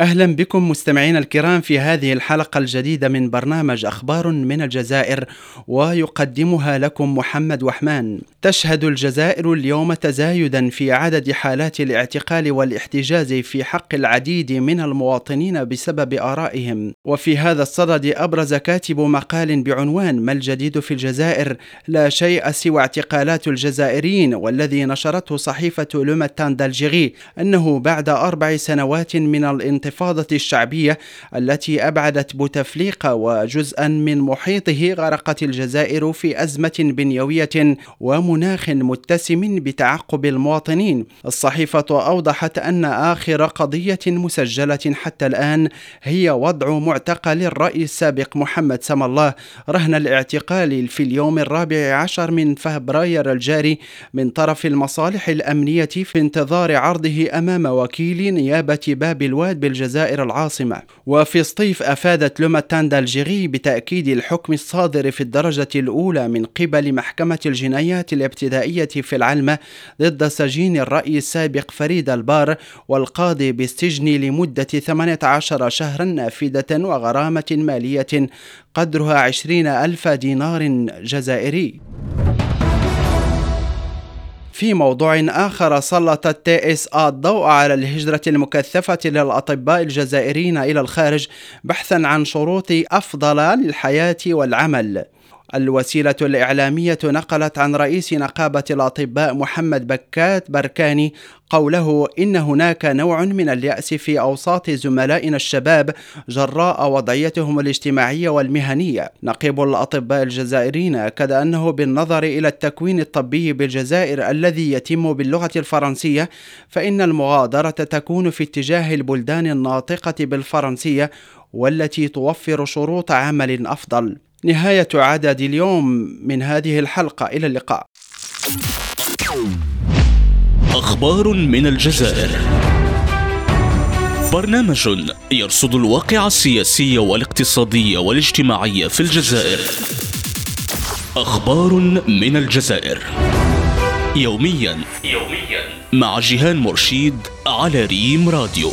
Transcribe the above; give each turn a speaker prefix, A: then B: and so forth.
A: أهلا بكم مستمعينا الكرام في هذه الحلقة الجديدة من برنامج أخبار من الجزائر ويقدمها لكم محمد وحمان. تشهد الجزائر اليوم تزايدا في عدد حالات الاعتقال والاحتجاز في حق العديد من المواطنين بسبب آرائهم، وفي هذا الصدد أبرز كاتب مقال بعنوان ما الجديد في الجزائر؟ لا شيء سوى اعتقالات الجزائريين والذي نشرته صحيفة لوماتان دالجيري أنه بعد أربع سنوات من الانتفاضه الانتفاضة الشعبية التي أبعدت بوتفليقة وجزءا من محيطه غرقت الجزائر في أزمة بنيوية ومناخ متسم بتعقب المواطنين. الصحيفة أوضحت أن آخر قضية مسجلة حتى الآن هي وضع معتقل الرئيس السابق محمد سم الله. رهن الاعتقال في اليوم الرابع عشر من فبراير الجاري من طرف المصالح الأمنية في انتظار عرضه أمام وكيل نيابة باب الواد بالجزائر العاصمة. وفي الصيف أفادت لوماتان دالجيري بتأكيد الحكم الصادر في الدرجة الأولى من قبل محكمة الجنايات الابتدائية في العلمة ضد سجين الرأي السابق فريد البار والقاضي بالسجن لمدة 18 شهرا نافذة وغرامة مالية قدرها 20 ألف دينار جزائري. في موضوع آخر سلطت تي أس آ الضوء على الهجرة المكثفة للأطباء الجزائريين إلى الخارج بحثا عن شروط أفضل للحياة والعمل. الوسيلة الإعلامية نقلت عن رئيس نقابة الأطباء محمد بكات بركاني قوله إن هناك نوع من اليأس في أوساط زملائنا الشباب جراء وضعيتهم الاجتماعية والمهنية. نقيب الأطباء الجزائريين أكد أنه بالنظر إلى التكوين الطبي بالجزائر الذي يتم باللغة الفرنسية فإن المغادرة تكون في اتجاه البلدان الناطقة بالفرنسية والتي توفر شروط عمل أفضل. نهاية عدد اليوم من هذه الحلقة إلى اللقاء.
B: أخبار من الجزائر برنامج يرصد الواقع السياسي والاقتصادي والاجتماعي في الجزائر. أخبار من الجزائر يوميا يوميا مع جيهان مرشيد على ريم راديو